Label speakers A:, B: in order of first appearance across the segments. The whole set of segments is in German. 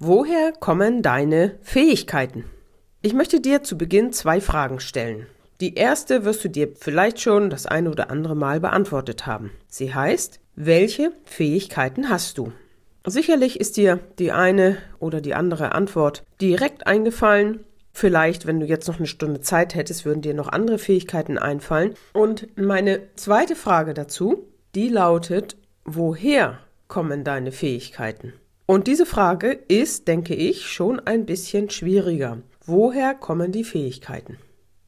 A: Woher kommen deine Fähigkeiten? Ich möchte dir zu Beginn zwei Fragen stellen. Die erste wirst du dir vielleicht schon das eine oder andere Mal beantwortet haben. Sie heißt, welche Fähigkeiten hast du? Sicherlich ist dir die eine oder die andere Antwort direkt eingefallen. Vielleicht, wenn du jetzt noch eine Stunde Zeit hättest, würden dir noch andere Fähigkeiten einfallen. Und meine zweite Frage dazu, die lautet, woher kommen deine Fähigkeiten? Und diese Frage ist, denke ich, schon ein bisschen schwieriger. Woher kommen die Fähigkeiten?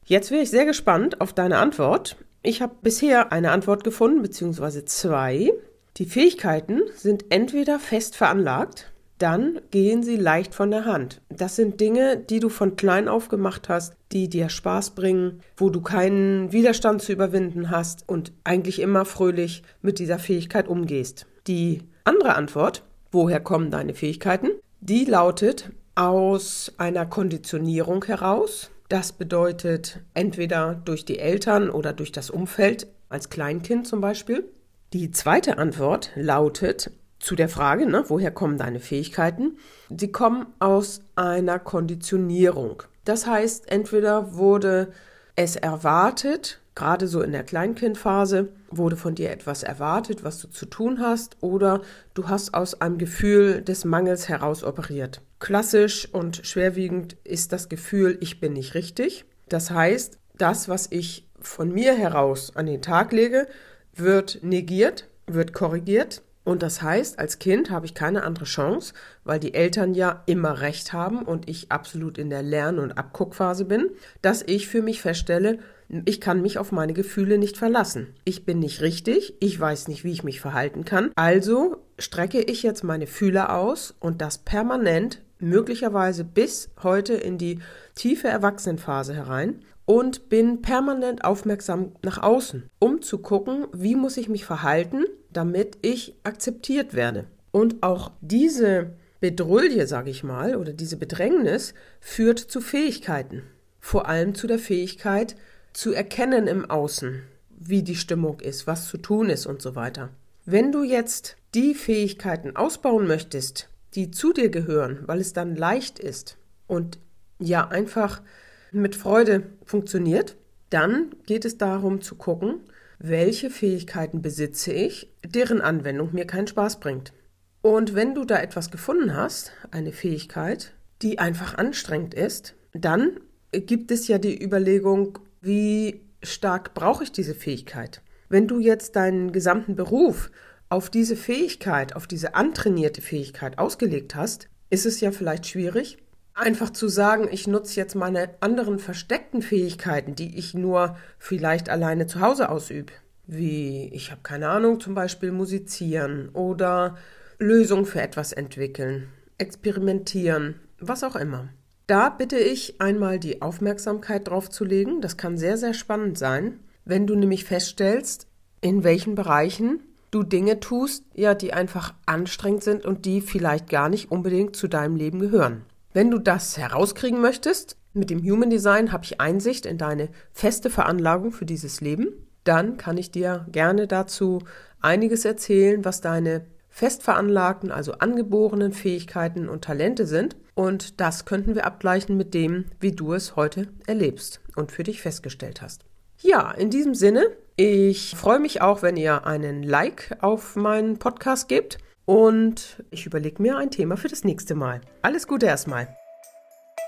A: Jetzt wäre ich sehr gespannt auf deine Antwort. Ich habe bisher eine Antwort gefunden, beziehungsweise zwei. Die Fähigkeiten sind entweder fest veranlagt, dann gehen sie leicht von der Hand. Das sind Dinge, die du von klein auf gemacht hast, die dir Spaß bringen, wo du keinen Widerstand zu überwinden hast und eigentlich immer fröhlich mit dieser Fähigkeit umgehst. Die andere Antwort woher kommen deine Fähigkeiten? Die lautet aus einer Konditionierung heraus. Das bedeutet entweder durch die Eltern oder durch das Umfeld, als Kleinkind zum Beispiel. Die zweite Antwort lautet zu der Frage, ne, woher kommen deine Fähigkeiten? Sie kommen aus einer Konditionierung. Das heißt, entweder wurde es erwartet, Gerade so in der Kleinkindphase wurde von dir etwas erwartet, was du zu tun hast, oder du hast aus einem Gefühl des Mangels heraus operiert. Klassisch und schwerwiegend ist das Gefühl, ich bin nicht richtig. Das heißt, das, was ich von mir heraus an den Tag lege, wird negiert, wird korrigiert. Und das heißt, als Kind habe ich keine andere Chance, weil die Eltern ja immer recht haben und ich absolut in der Lern- und Abguckphase bin, dass ich für mich feststelle, ich kann mich auf meine Gefühle nicht verlassen. Ich bin nicht richtig, ich weiß nicht, wie ich mich verhalten kann. Also strecke ich jetzt meine Fühler aus und das permanent, möglicherweise bis heute in die tiefe Erwachsenenphase herein und bin permanent aufmerksam nach außen, um zu gucken, wie muss ich mich verhalten, damit ich akzeptiert werde. Und auch diese Bedrulle, sage ich mal, oder diese Bedrängnis führt zu Fähigkeiten. Vor allem zu der Fähigkeit, zu erkennen im Außen, wie die Stimmung ist, was zu tun ist und so weiter. Wenn du jetzt die Fähigkeiten ausbauen möchtest, die zu dir gehören, weil es dann leicht ist und ja einfach mit Freude funktioniert, dann geht es darum zu gucken, welche Fähigkeiten besitze ich, deren Anwendung mir keinen Spaß bringt. Und wenn du da etwas gefunden hast, eine Fähigkeit, die einfach anstrengend ist, dann gibt es ja die Überlegung, wie stark brauche ich diese Fähigkeit? Wenn du jetzt deinen gesamten Beruf auf diese Fähigkeit, auf diese antrainierte Fähigkeit ausgelegt hast, ist es ja vielleicht schwierig, einfach zu sagen, ich nutze jetzt meine anderen versteckten Fähigkeiten, die ich nur vielleicht alleine zu Hause ausübe. Wie, ich habe keine Ahnung, zum Beispiel musizieren oder Lösungen für etwas entwickeln, experimentieren, was auch immer. Da bitte ich einmal die Aufmerksamkeit drauf zu legen. Das kann sehr, sehr spannend sein, wenn du nämlich feststellst, in welchen Bereichen du Dinge tust, ja, die einfach anstrengend sind und die vielleicht gar nicht unbedingt zu deinem Leben gehören. Wenn du das herauskriegen möchtest, mit dem Human Design habe ich Einsicht in deine feste Veranlagung für dieses Leben, dann kann ich dir gerne dazu einiges erzählen, was deine fest veranlagten, also angeborenen Fähigkeiten und Talente sind. Und das könnten wir abgleichen mit dem, wie du es heute erlebst und für dich festgestellt hast. Ja, in diesem Sinne, ich freue mich auch, wenn ihr einen Like auf meinen Podcast gebt und ich überlege mir ein Thema für das nächste Mal. Alles Gute erstmal.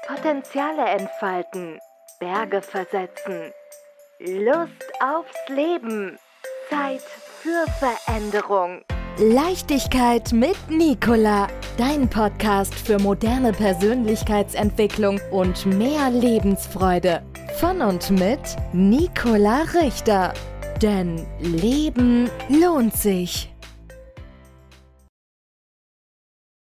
B: Potenziale entfalten, Berge versetzen, Lust aufs Leben, Zeit für Veränderung.
C: Leichtigkeit mit Nicola, dein Podcast für moderne Persönlichkeitsentwicklung und mehr Lebensfreude. Von und mit Nicola Richter. Denn Leben lohnt sich.